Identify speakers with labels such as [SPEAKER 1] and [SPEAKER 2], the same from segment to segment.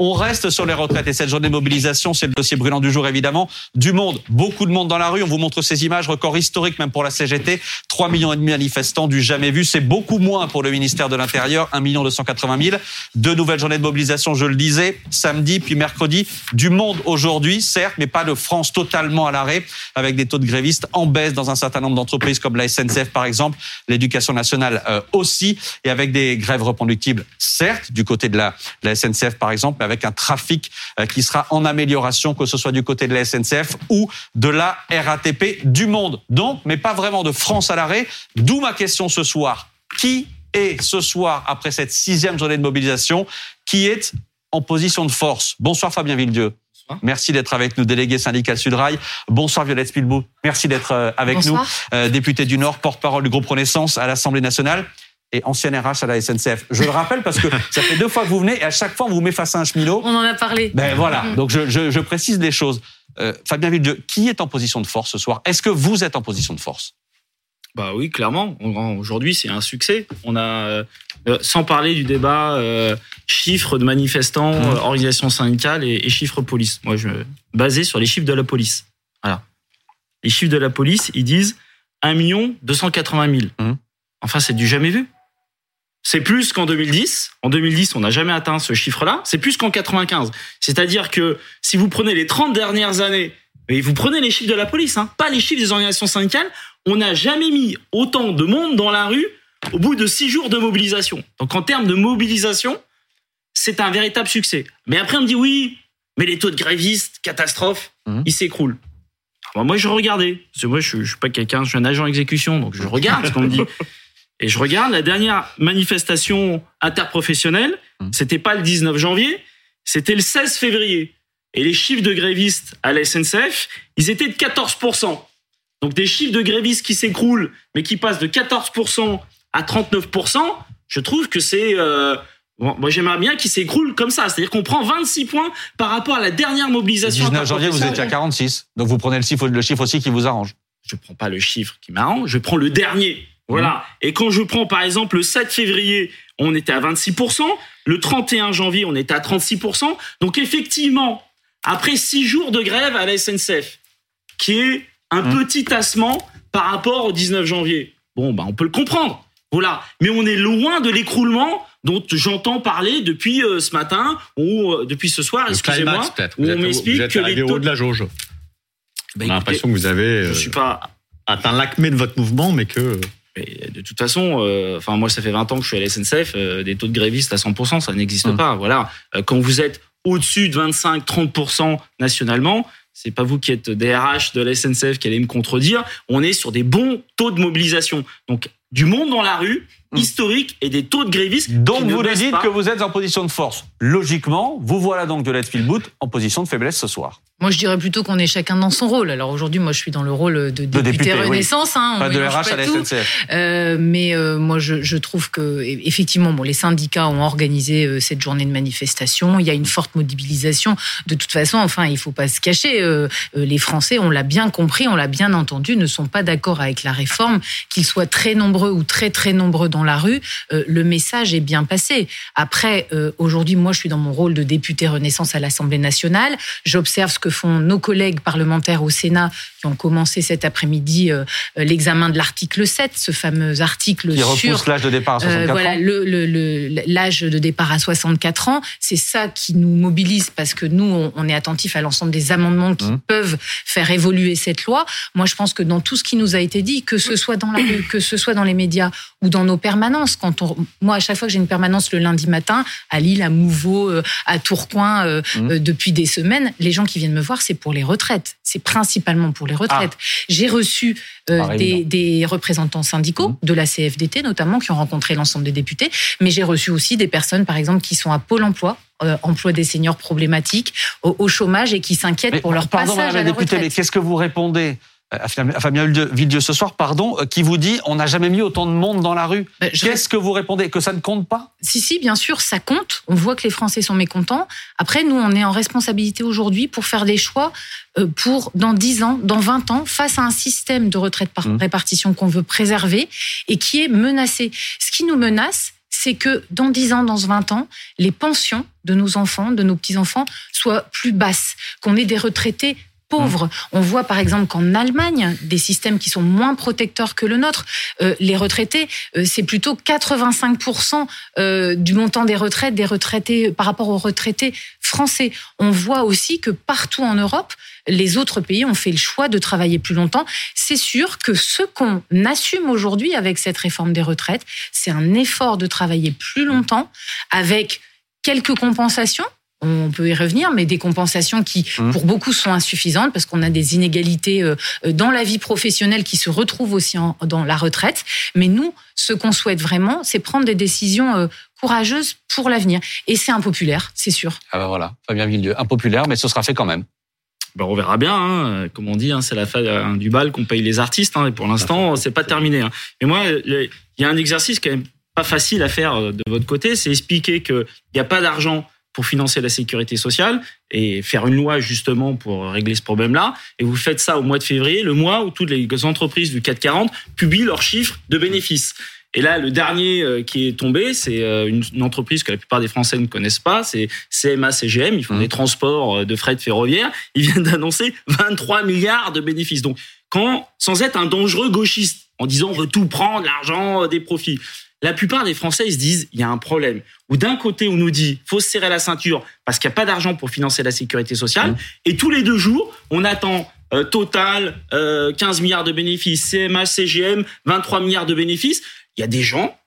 [SPEAKER 1] On reste sur les retraites et cette journée de mobilisation, c'est le dossier brûlant du jour évidemment. Du monde, beaucoup de monde dans la rue. On vous montre ces images, record historique même pour la CGT. 3 millions et demi de manifestants, du jamais vu. C'est beaucoup moins pour le ministère de l'Intérieur, 1 million 280 000. Deux nouvelles journées de mobilisation, je le disais, samedi puis mercredi. Du monde aujourd'hui, certes, mais pas de France totalement à l'arrêt, avec des taux de grévistes en baisse dans un certain nombre d'entreprises comme la SNCF par exemple, l'éducation nationale euh, aussi, et avec des grèves reconductibles, certes, du côté de la, la SNCF par exemple, avec un trafic euh, qui sera en amélioration, que ce soit du côté de la SNCF ou de la RATP du monde. Donc, mais pas vraiment de France à l'arrêt. D'où ma question ce soir. Qui est ce soir, après cette sixième journée de mobilisation, qui est en position de force? Bonsoir Fabien Villedieu. Merci d'être avec nous, délégué syndical Sudrail. Bonsoir Violette Spilbou. Merci d'être euh, avec
[SPEAKER 2] Bonsoir.
[SPEAKER 1] nous, euh, députée du Nord, porte-parole du groupe Renaissance à l'Assemblée nationale et ancienne RH à la SNCF. Je le rappelle parce que ça fait deux fois que vous venez et à chaque fois on vous met face à un cheminot.
[SPEAKER 2] On en a parlé.
[SPEAKER 1] Ben voilà,
[SPEAKER 2] Mhm.
[SPEAKER 1] donc je, je, je précise les choses. Euh, Fabien Villedieu, qui est en position de force ce soir? Est-ce que vous êtes en position de force?
[SPEAKER 3] Bah oui, clairement. Aujourd'hui, c'est un succès. On a, euh, euh, sans parler du débat euh, chiffres de manifestants, euh, organisations syndicales et, et chiffres police. Moi, je basé sur les chiffres de la police. Voilà. Les chiffres de la police, ils disent 1 million 280 000.
[SPEAKER 1] Mhm.
[SPEAKER 3] Enfin, c'est du jamais vu. C'est plus qu'en 2010. En 2010, on n'a jamais atteint ce chiffre-là. C'est plus qu'en 95. C'est-à-dire que si vous prenez les 30 dernières années, et vous prenez les chiffres de la police, hein, pas les chiffres des organisations syndicales, on n'a jamais mis autant de monde dans la rue au bout de six jours de mobilisation. Donc en termes de mobilisation, c'est un véritable succès. Mais après on me dit oui, mais les taux de grévistes, catastrophe,
[SPEAKER 1] Mhm.
[SPEAKER 3] ils s'écroulent. Alors, moi je regardais, parce que moi je, je suis pas quelqu'un, je suis un agent exécution, donc je regarde ce qu'on me dit. Et je regarde la dernière manifestation interprofessionnelle,
[SPEAKER 1] Mhm.
[SPEAKER 3] c'était pas le 19 janvier, c'était le 16 février. Et les chiffres de grévistes à la SNCF, ils étaient de 14%. Donc des chiffres de grévistes qui s'écroulent, mais qui passent de 14% à 39%, je trouve que c'est... euh, bon, moi j'aimerais bien qu'ils s'écroulent comme ça. C'est-à-dire qu'on prend 26 points par rapport à la dernière
[SPEAKER 1] Le
[SPEAKER 3] mobilisation.
[SPEAKER 1] 19 janvier, vous étiez à 46, donc vous prenez le chiffre, le chiffre aussi qui vous arrange.
[SPEAKER 3] je prends pas le chiffre qui m'arrange, je prends le dernier. Voilà. Et quand je prends par exemple le 7 février, on était à 26%, le 31 janvier, on était à 36%. Donc effectivement, après six jours de grève à la SNCF, qui est un
[SPEAKER 1] Mhm.
[SPEAKER 3] petit tassement par rapport au 19 janvier. Bon, bah on peut le comprendre. Voilà. Mais on est loin de l'écroulement dont j'entends parler depuis euh, ce matin ou euh, depuis ce soir, excusez-moi, où on m'explique
[SPEAKER 4] vous êtes
[SPEAKER 3] que les taux...
[SPEAKER 4] de la jauge.
[SPEAKER 3] Bah,
[SPEAKER 4] On a l'impression que vous avez euh,
[SPEAKER 3] je suis pas
[SPEAKER 4] atteint l'acmé de votre mouvement, mais que
[SPEAKER 3] Mais de toute façon, euh, enfin moi ça fait 20 ans que je suis à la SNCF, euh, des taux de grévistes à 100%, ça n'existe
[SPEAKER 1] Mm.
[SPEAKER 3] pas. Voilà, Euh, quand vous êtes au-dessus de 25-30% nationalement, c'est pas vous qui êtes DRH de la SNCF qui allez me contredire. On est sur des bons taux de mobilisation. Donc du monde dans la rue,
[SPEAKER 1] Mm.
[SPEAKER 3] historique, et des taux de grévistes.
[SPEAKER 1] Donc vous nous dites
[SPEAKER 3] pas.
[SPEAKER 1] que vous êtes en position de force. Logiquement, vous voilà donc de Spielboot en position de faiblesse ce soir.
[SPEAKER 2] Moi, je dirais plutôt qu'on est chacun dans son rôle. Alors aujourd'hui, moi, je suis dans le rôle de député,
[SPEAKER 1] député, oui.
[SPEAKER 2] Renaissance. Hein, on
[SPEAKER 1] Pas de RH à
[SPEAKER 2] pas
[SPEAKER 1] la
[SPEAKER 2] tout.
[SPEAKER 1] SNCF.
[SPEAKER 2] Euh, mais euh, moi, je, je trouve que e- effectivement, bon, les syndicats ont organisé euh, cette journée de manifestation. Il y a une forte mobilisation. De toute façon, enfin, il faut pas se cacher. euh, euh, les Français, on l'a bien compris, on l'a bien entendu, ne sont pas d'accord avec la réforme. Qu'ils soient très nombreux ou très très nombreux dans la rue, euh, le message est bien passé. Après, euh, aujourd'hui, moi, je suis dans mon rôle de député Renaissance à l'Assemblée nationale. J'observe ce que font nos collègues parlementaires au Sénat qui ont commencé cet après-midi euh, l'examen de l'article 7, ce fameux article
[SPEAKER 1] Qui
[SPEAKER 2] sur
[SPEAKER 1] l'âge de départ à 64
[SPEAKER 2] euh, voilà,
[SPEAKER 1] ans.
[SPEAKER 2] le- l'âge de départ à 64 ans, c'est ça qui nous mobilise parce que nous, on, on est attentif à l'ensemble des amendements qui
[SPEAKER 1] Mhm.
[SPEAKER 2] peuvent faire évoluer cette loi. Moi, je pense que dans tout ce qui nous a été dit, que ce soit dans la rue, que ce soit dans les médias ou dans nos permanences, quand on, moi, à chaque fois que j'ai une permanence le lundi matin à Lille, à Mouveau, euh, à Tourcoing, euh, euh, depuis des semaines, les gens qui viennent me voir, c'est pour les retraites. C'est principalement pour les retraites. J'ai reçu euh, des, représentants syndicaux
[SPEAKER 1] Mhm.
[SPEAKER 2] de la CFDT notamment qui ont rencontré l'ensemble des députés, mais j'ai reçu aussi des personnes par exemple qui sont à Pôle Emploi, euh, emploi des seniors problématiques, au, au chômage et qui s'inquiètent pour leur
[SPEAKER 1] pardon,
[SPEAKER 2] passage
[SPEAKER 1] madame
[SPEAKER 2] à
[SPEAKER 1] la
[SPEAKER 2] la
[SPEAKER 1] députée, mais qu'est-ce que vous répondez à Fabien à Fabien Villedieu- ce soir, pardon, euh, qui vous dit on n'a jamais mis autant de monde dans la rue.
[SPEAKER 2] Ben, je-
[SPEAKER 1] Qu'est-ce que vous répondez Que ça ne compte pas
[SPEAKER 2] Si, si, bien sûr, ça compte. On voit que les Français sont mécontents. Après, nous, on est en responsabilité aujourd'hui pour faire des choix euh, pour, dans 10 ans, dans 20 ans, face à un système de retraite par
[SPEAKER 1] Mhm.
[SPEAKER 2] répartition qu'on veut préserver et qui est menacé. Ce qui nous menace, c'est que dans 10 ans, dans 20 ans, les pensions de nos enfants, de nos petits-enfants, soient plus basses, qu'on ait des retraités pauvres. On voit par exemple qu'en Allemagne, des systèmes qui sont moins protecteurs que le nôtre, euh, les retraités, euh, c'est plutôt 85% euh, du montant des retraites des retraités par rapport aux retraités français. On voit aussi que partout en Europe, les autres pays ont fait le choix de travailler plus longtemps. C'est sûr que ce qu'on assume aujourd'hui avec cette réforme des retraites, c'est un effort de travailler plus longtemps avec quelques compensations on peut y revenir, mais des compensations qui,
[SPEAKER 1] Mmh.
[SPEAKER 2] pour beaucoup, sont insuffisantes parce qu'on a des inégalités euh, dans la vie professionnelle qui se retrouvent aussi en- dans la retraite. Mais nous, ce qu'on souhaite vraiment, c'est prendre des décisions euh, courageuses pour l'avenir. Et c'est impopulaire, c'est sûr.
[SPEAKER 1] Ah ben voilà, Fabien Villedieu, impopulaire, mais ce sera fait quand même.
[SPEAKER 3] Ben, on verra bien. Hein. Comme on dit, hein, c'est la fin euh, du bal qu'on paye les artistes. Hein. Et pour l'instant, c'est pas terminé. Hein. Mais moi, il y a un exercice quand même pas facile à faire euh, de votre côté, c'est expliquer qu'il n'y a pas d'argent pour financer la sécurité sociale et faire une loi justement pour régler ce problème-là. Et vous faites ça au mois de février, le mois où toutes les entreprises du 440 publient leurs chiffres de bénéfices. Et là, le dernier euh, qui est tombé, c'est euh, une, entreprise que la plupart des Français ne connaissent pas, c'est CMA CGM. Ils font
[SPEAKER 1] Mhm.
[SPEAKER 3] des transports euh, de fret ferroviaire. Ils viennent d'annoncer 23 milliards de bénéfices. Donc, quand, sans être un dangereux gauchiste, en disant on veut tout prendre, l'argent, des profits. La plupart des Français, ils se disent, il y a un problème. Ou d'un côté, on nous dit, faut se serrer la ceinture parce qu'il n'y a pas d'argent pour financer la sécurité sociale.
[SPEAKER 1] Mhm.
[SPEAKER 3] Et tous les deux jours, on attend euh, Total, euh, 15 milliards de bénéfices, CMH, CGM, 23 milliards de bénéfices. Il y a des gens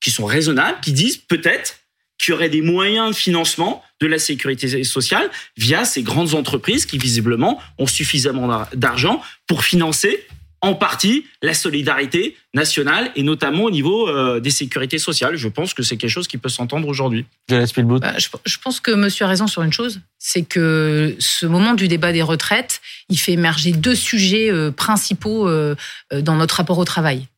[SPEAKER 3] qui sont raisonnables, qui disent peut-être qu'il y aurait des moyens de financement de la sécurité sociale via ces grandes entreprises qui visiblement ont suffisamment d'ar- d'argent pour financer en partie la solidarité nationale et notamment au niveau euh, des sécurités sociales. Je pense que c'est quelque chose qui peut s'entendre aujourd'hui.
[SPEAKER 1] Spielbout.
[SPEAKER 2] Bah, je, je pense que monsieur a raison sur une chose, c'est que ce moment du débat des retraites, il fait émerger deux sujets euh, principaux euh, dans notre rapport au travail.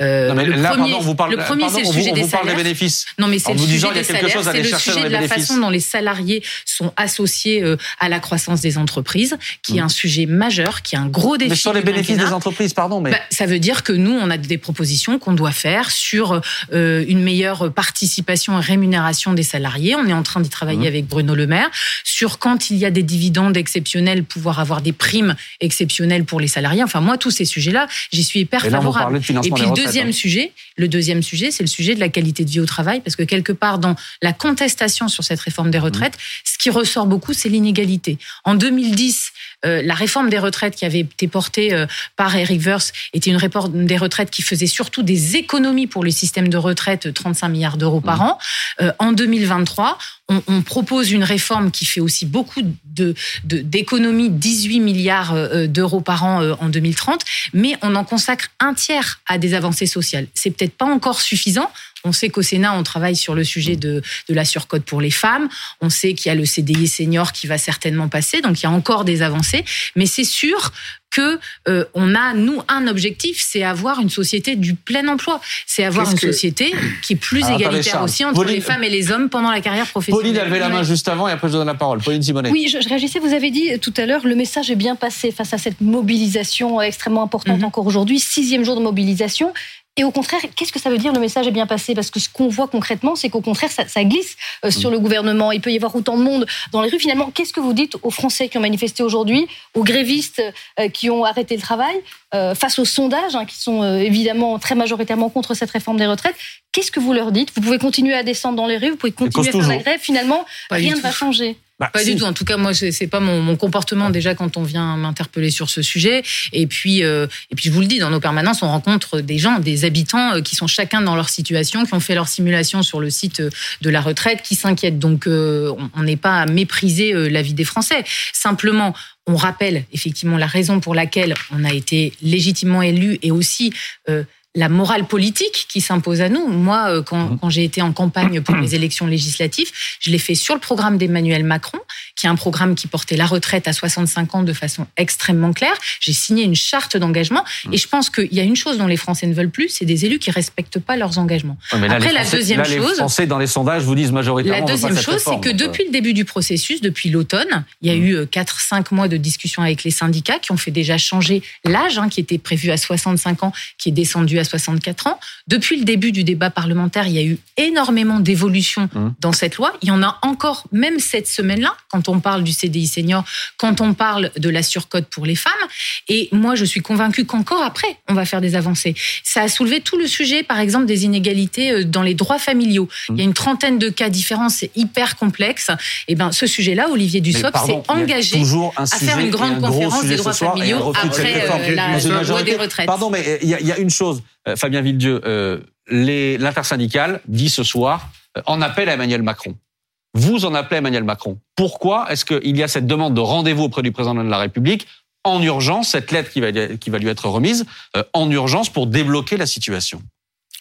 [SPEAKER 2] Euh,
[SPEAKER 1] Non, mais
[SPEAKER 2] le
[SPEAKER 1] là,
[SPEAKER 2] premier,
[SPEAKER 1] pardon, on vous parle,
[SPEAKER 2] le premier, c'est le sujet
[SPEAKER 1] on
[SPEAKER 2] des
[SPEAKER 1] vous parle des
[SPEAKER 2] salaires.
[SPEAKER 1] bénéfices.
[SPEAKER 2] Non, mais c'est le sujet des salaires, c'est le sujet de la
[SPEAKER 1] bénéfices.
[SPEAKER 2] façon dont les salariés sont associés euh, à la croissance des entreprises, qui est un sujet majeur, qui est un gros défi.
[SPEAKER 1] Mais sur les bénéfices des entreprises, pardon, mais
[SPEAKER 2] Bah, ça veut dire que nous, on a des propositions qu'on doit faire sur euh, une meilleure participation et rémunération des salariés. On est en train d'y travailler
[SPEAKER 1] Mhm.
[SPEAKER 2] avec Bruno Le Maire sur quand il y a des dividendes exceptionnels, pouvoir avoir des primes exceptionnelles pour les salariés. Enfin, moi, tous ces sujets-là, j'y suis hyper
[SPEAKER 1] et là, on vous
[SPEAKER 2] favorable.
[SPEAKER 1] parlait de
[SPEAKER 2] Et
[SPEAKER 1] financement
[SPEAKER 2] puis
[SPEAKER 1] retraites.
[SPEAKER 2] Deuxième sujet, le deuxième sujet, c'est le sujet de la qualité de vie au travail, parce que quelque part dans la contestation sur cette réforme des retraites, ce qui ressort beaucoup, c'est l'inégalité. En 2010, euh, la réforme des retraites qui avait été portée euh, par Eric Verse était une réforme des retraites qui faisait surtout des économies pour le système de retraite, 35 milliards d'euros par an. Euh, en 2023, on, propose une réforme qui fait aussi beaucoup de de- d'économies, 18 milliards euh, d'euros par an euh, en 2030, mais on en consacre un tiers à des avancées sociales. C'est peut-être pas encore suffisant. On sait qu'au Sénat, on travaille sur le sujet de, de la surcote pour les femmes. On sait qu'il y a le CDI senior qui va certainement passer, donc il y a encore des avancées. Mais c'est sûr que euh, on a nous un objectif, c'est avoir une société du plein emploi. C'est avoir une
[SPEAKER 3] que-
[SPEAKER 2] société qui est plus
[SPEAKER 1] Alors, attendez,
[SPEAKER 2] égalitaire
[SPEAKER 1] Charles.
[SPEAKER 2] aussi entre
[SPEAKER 1] Pauline-
[SPEAKER 2] les femmes et les hommes pendant la carrière professionnelle.
[SPEAKER 1] Pauline a levé la main juste avant et après je donne la parole. Pauline Simonet.
[SPEAKER 5] Oui, je, je réagissais, vous avez dit tout à l'heure, le message est bien passé face à cette mobilisation extrêmement importante
[SPEAKER 2] Mhm.
[SPEAKER 5] encore aujourd'hui, sixième jour de mobilisation. Et au contraire, qu'est-ce que ça veut dire le message est bien passé? Parce que ce qu'on voit concrètement, c'est qu'au contraire, ça, ça glisse euh, sur le gouvernement. Il peut y avoir autant de monde dans les rues. Finalement, qu'est-ce que vous dites aux Français qui ont manifesté aujourd'hui, aux grévistes euh, qui ont arrêté le travail, euh, face aux sondages hein, qui sont euh, évidemment très majoritairement contre cette réforme des retraites Qu'est-ce que vous leur dites? Vous pouvez continuer à descendre dans les rues, vous pouvez continuer à faire la grève. Finalement,
[SPEAKER 2] Pas
[SPEAKER 5] rien ne va changer.
[SPEAKER 1] Bah,
[SPEAKER 2] Pas
[SPEAKER 1] si.
[SPEAKER 2] du tout. En tout cas, moi, c'est pas mon, mon comportement déjà quand on vient m'interpeller sur ce sujet. Et puis, euh, et puis, je vous le dis, dans nos permanences, on rencontre des gens, des habitants euh, qui sont chacun dans leur situation, qui ont fait leur simulation sur le site euh, de la retraite, qui s'inquiètent. Donc, euh, on- on n'est pas à mépriser euh, la vie des Français. Simplement, on rappelle effectivement la raison pour laquelle on a été légitimement élu et aussi euh, la morale politique qui s'impose à nous. Moi, euh, quand, quand j'ai été en campagne pour les élections législatives, je l'ai fait sur le programme d'Emmanuel Macron, qui est un programme qui portait la retraite à 65 ans de façon extrêmement claire. J'ai signé une charte d'engagement et je pense qu'il y a une chose dont les Français ne veulent plus, c'est des élus qui respectent pas leurs engagements.
[SPEAKER 1] Là,
[SPEAKER 2] Après, la deuxième
[SPEAKER 1] là, les
[SPEAKER 2] chose-
[SPEAKER 1] Français dans les sondages vous disent majoritairement.
[SPEAKER 2] La deuxième chose, c'est que
[SPEAKER 1] euh,
[SPEAKER 2] depuis le début du processus, depuis l'automne, il y a
[SPEAKER 1] Mm.
[SPEAKER 2] eu 4-5 mois de discussions avec les syndicats qui ont fait déjà changer l'âge, hein, qui était prévu à 65 ans, qui est descendu à 64 ans. Depuis le début du débat parlementaire, il y a eu énormément d'évolutions
[SPEAKER 1] Mmh.
[SPEAKER 2] dans cette loi. Il y en a encore, même cette semaine-là, quand on parle du CDI senior, quand on parle de la surcote pour les femmes. Et moi, je suis convaincue qu'encore après, on va faire des avancées. Ça a soulevé tout le sujet, par exemple, des inégalités euh, dans les droits familiaux. Il y a une trentaine de cas différents, c'est hyper complexe. Et ben, ce sujet-là, Olivier Dussopt s'est engagé à faire une grande
[SPEAKER 1] un
[SPEAKER 2] conférence des droits familiaux après euh, la, la loi des retraites.
[SPEAKER 1] Pardon, mais il y, a- il y a une chose, Fabien Villedieu, euh, l'intersyndicale dit ce soir euh, en appel à Emmanuel Macron. Vous en appelez à Emmanuel Macron. Pourquoi est-ce qu'il y a cette demande de rendez-vous auprès du président de la République en urgence, cette lettre qui va, qui va lui être remise, euh, en urgence pour débloquer la situation?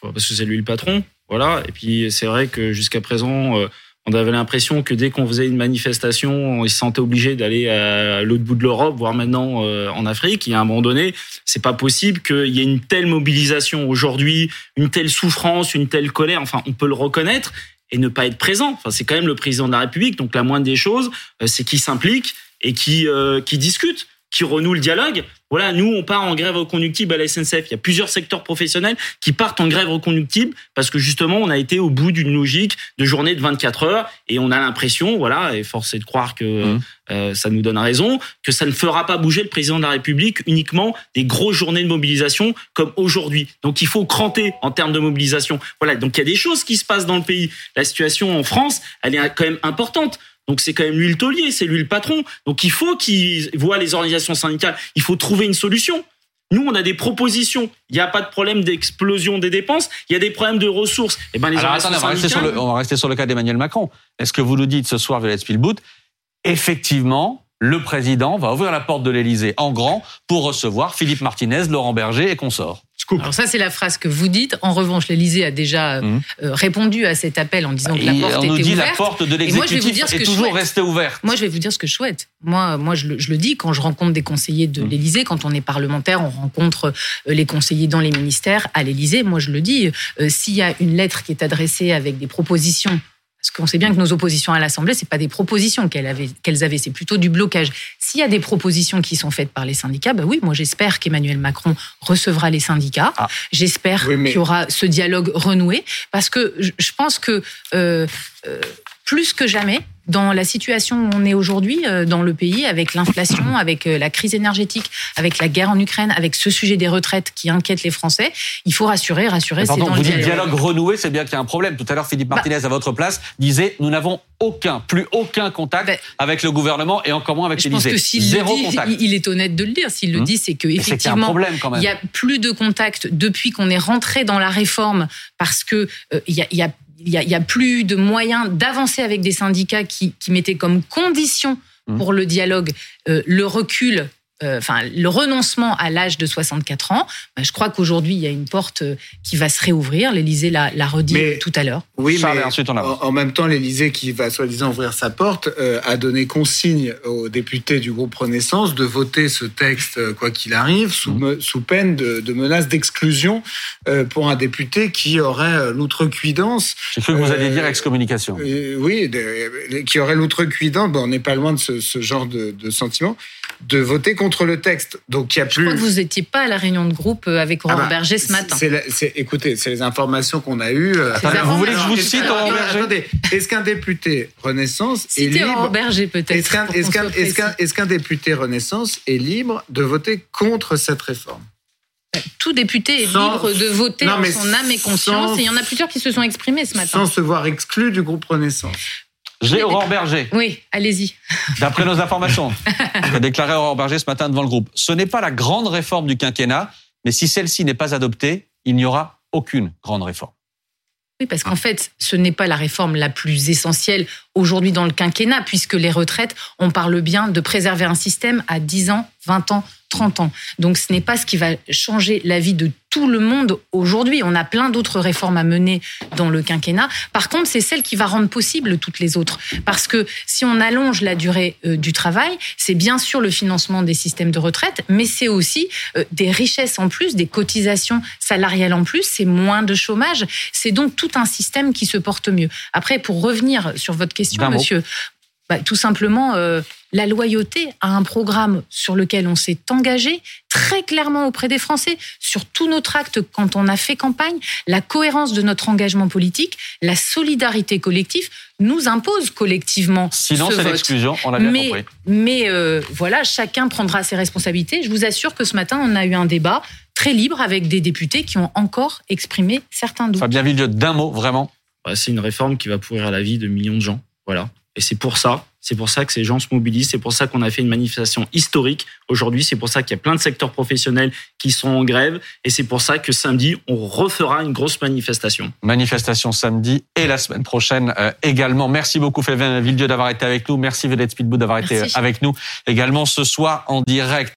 [SPEAKER 3] Parce que c'est lui le patron, voilà. Et puis c'est vrai que jusqu'à présent, euh, on avait l'impression que dès qu'on faisait une manifestation, on se sentait obligé d'aller à l'autre bout de l'Europe, voire maintenant euh, en Afrique. Et à un moment donné, c'est pas possible qu'il y ait une telle mobilisation aujourd'hui, une telle souffrance, une telle colère. Enfin, on peut le reconnaître et ne pas être présent. Enfin, c'est quand même le président de la République, donc la moindre des choses, euh, c'est qu'il s'implique et qui euh, qui discute, qui renoue le dialogue. Voilà, nous on part en grève reconductible à la SNCF. Il y a plusieurs secteurs professionnels qui partent en grève reconductible parce que justement on a été au bout d'une logique de journée de 24 heures et on a l'impression, voilà, et force est de croire que
[SPEAKER 1] Mhm.
[SPEAKER 3] euh, ça nous donne raison, que ça ne fera pas bouger le président de la République uniquement des grosses journées de mobilisation comme aujourd'hui. Donc il faut cranter en termes de mobilisation. Voilà, donc il y a des choses qui se passent dans le pays. La situation en France, elle est quand même importante. Donc c'est quand même lui le taulier, c'est lui le patron. Donc il faut qu'il voit les organisations syndicales. Il faut trouver une solution. Nous, on a des propositions. Il n'y a pas de problème d'explosion des dépenses. Il y a des problèmes de ressources. Et ben les
[SPEAKER 1] Alors attendez, on va, rester sur
[SPEAKER 3] syndicales.
[SPEAKER 1] le, on va rester sur le cas d'Emmanuel Macron. Est-ce que vous nous dites ce soir, Violette Spielbout, effectivement, le président va ouvrir la porte de l'Élysée en grand pour recevoir Philippe Martinez, Laurent Berger et consorts
[SPEAKER 2] Alors ça, c'est la phrase que vous dites. En revanche, l'Élysée a déjà euh,
[SPEAKER 1] Mhm.
[SPEAKER 2] euh, répondu à cet appel en disant que la porte
[SPEAKER 1] on
[SPEAKER 2] était
[SPEAKER 1] nous dit
[SPEAKER 2] ouverte.
[SPEAKER 1] la porte de l'exécutif est toujours restée ouverte.
[SPEAKER 2] Moi, je vais vous dire ce que je souhaite. Moi, moi je, le, je le dis, quand je rencontre des conseillers de
[SPEAKER 1] Mmh.
[SPEAKER 2] l'Élysée, quand on est parlementaire, on rencontre euh, les conseillers dans les ministères à l'Élysée. Moi, je le dis, euh, s'il y a une lettre qui est adressée avec des propositions, parce qu'on sait bien que nos oppositions à l'Assemblée, c'est pas des propositions qu'elles avaient, qu'elles avaient, c'est plutôt du blocage. S'il y a des propositions qui sont faites par les syndicats, bah oui, moi j'espère qu'Emmanuel Macron recevra les syndicats.
[SPEAKER 1] Ah.
[SPEAKER 2] J'espère
[SPEAKER 6] Oui, mais-
[SPEAKER 2] qu'il y aura ce dialogue renoué, parce que je je pense que euh, euh, plus que jamais, dans la situation où on est aujourd'hui euh, dans le pays, avec l'inflation, avec euh, la crise énergétique, avec la guerre en Ukraine, avec ce sujet des retraites qui inquiète les Français, il faut rassurer, rassurer.
[SPEAKER 1] Pardon,
[SPEAKER 2] dans
[SPEAKER 1] vous
[SPEAKER 2] le
[SPEAKER 1] dites
[SPEAKER 2] dialogue.
[SPEAKER 1] renoué, c'est bien qu'il y a un problème. Tout à l'heure, Philippe Martinez, à votre place, disait nous n'avons aucun, plus aucun contact
[SPEAKER 2] Ben,
[SPEAKER 1] avec le gouvernement et encore moins avec
[SPEAKER 2] Je pense
[SPEAKER 1] l'Élysée.
[SPEAKER 2] que s'il le dit,
[SPEAKER 1] contact.
[SPEAKER 2] il- il est honnête de le dire. S'il le
[SPEAKER 1] Hum.
[SPEAKER 2] dit, c'est que effectivement, il y a plus de contact depuis qu'on est rentré dans la réforme parce que euh, il y a, il y a il y y a plus de moyens d'avancer avec des syndicats qui, qui mettaient comme condition
[SPEAKER 1] Mhm.
[SPEAKER 2] pour le dialogue euh, le recul, euh, enfin le renoncement à l'âge de 64 ans. Ben, je crois qu'aujourd'hui il y a une porte euh, qui va se réouvrir. L'Élysée l'a l'a redit
[SPEAKER 6] Mais-
[SPEAKER 2] tout à l'heure.
[SPEAKER 6] Oui,
[SPEAKER 1] Charles,
[SPEAKER 6] mais
[SPEAKER 1] ensuite on
[SPEAKER 6] en, en même temps, l'Élysée, qui va soi-disant ouvrir sa porte, euh, a donné consigne aux députés du groupe Renaissance de voter ce texte, quoi qu'il arrive, sous,
[SPEAKER 1] Mmh.
[SPEAKER 6] me- sous peine de, de menace d'exclusion euh, pour un député qui aurait l'outrecuidance.
[SPEAKER 1] J'ai cru que vous alliez dire excommunication.
[SPEAKER 6] euh, oui, de- qui aurait l'outrecuidance, bon, on n'est pas loin de ce, ce genre de, de sentiment, de voter contre le texte. Donc il y a
[SPEAKER 2] Je
[SPEAKER 6] plus.
[SPEAKER 2] crois que vous n'étiez pas à la réunion de groupe euh, avec Aurore
[SPEAKER 6] Ah bah,
[SPEAKER 2] Berger ce matin.
[SPEAKER 6] c'est la- c'est- écoutez, c'est les informations qu'on a eues. euh,
[SPEAKER 1] Attendez,
[SPEAKER 2] vous voulez que
[SPEAKER 1] je vous cite, Aurore Berger
[SPEAKER 6] Attendez, est-ce qu'un député Renaissance est
[SPEAKER 2] Aurore
[SPEAKER 6] libre
[SPEAKER 2] Berger peut-être.
[SPEAKER 6] Est-ce qu'un
[SPEAKER 2] pour
[SPEAKER 6] est-ce
[SPEAKER 2] qu'on
[SPEAKER 6] qu'un-
[SPEAKER 2] soit
[SPEAKER 6] est-ce qu'un-
[SPEAKER 2] précis.
[SPEAKER 6] est-ce qu'un député Renaissance est libre de voter contre cette réforme?
[SPEAKER 2] Tout député est
[SPEAKER 6] Sans-
[SPEAKER 2] libre de voter
[SPEAKER 6] Non,
[SPEAKER 2] en son âme et conscience.
[SPEAKER 6] sans-
[SPEAKER 2] Et il y en a plusieurs qui se sont exprimés ce matin.
[SPEAKER 6] sans se voir exclu du groupe Renaissance
[SPEAKER 1] J'ai Aurore Berger.
[SPEAKER 2] Oui, allez-y.
[SPEAKER 1] D'après nos informations, qu'a déclaré Aurore Berger ce matin devant le groupe. Ce n'est pas la grande réforme du quinquennat, mais si celle-ci n'est pas adoptée, il n'y aura aucune grande réforme.
[SPEAKER 2] Oui, parce qu'en fait, ce n'est pas la réforme la plus essentielle aujourd'hui dans le quinquennat, puisque les retraites, on parle bien de préserver un système à 10 ans, 20 ans, 30 ans. Donc ce n'est pas ce qui va changer la vie de tout le monde aujourd'hui. On a plein d'autres réformes à mener dans le quinquennat. Par contre, c'est celle qui va rendre possible toutes les autres. Parce que si on allonge la durée euh, du travail, c'est bien sûr le financement des systèmes de retraite, mais c'est aussi euh, des richesses en plus, des cotisations salariales en plus, c'est moins de chômage. C'est donc tout un système qui se porte mieux. Après, pour revenir sur votre question, monsieur, bah, tout simplement euh, la loyauté à un programme sur lequel on s'est engagé très clairement auprès des Français, sur tout notre acte quand on a fait campagne, la cohérence de notre engagement politique, la solidarité collective nous impose collectivement.
[SPEAKER 1] Sinon,
[SPEAKER 2] ce
[SPEAKER 1] c'est
[SPEAKER 2] vote.
[SPEAKER 1] l'exclusion, on l'a bien
[SPEAKER 2] Mais,
[SPEAKER 1] compris.
[SPEAKER 2] mais euh, voilà, chacun prendra ses responsabilités. Je vous assure que ce matin, on a eu un débat très libre avec des députés qui ont encore exprimé certains doutes.
[SPEAKER 1] Fabien Villeux, d'un mot, vraiment.
[SPEAKER 3] Bah, c'est une réforme qui va pourrir la vie de millions de gens. Voilà. Et c'est pour ça, c'est pour ça que ces gens se mobilisent, c'est pour ça qu'on a fait une manifestation historique aujourd'hui, c'est pour ça qu'il y a plein de secteurs professionnels qui sont en grève, et c'est pour ça que samedi, on refera une grosse manifestation.
[SPEAKER 1] Manifestation samedi et la semaine prochaine euh, également. Merci beaucoup Fabien Villedieu d'avoir été avec nous. Merci Vedette Speedboot d'avoir été avec nous également ce soir en direct.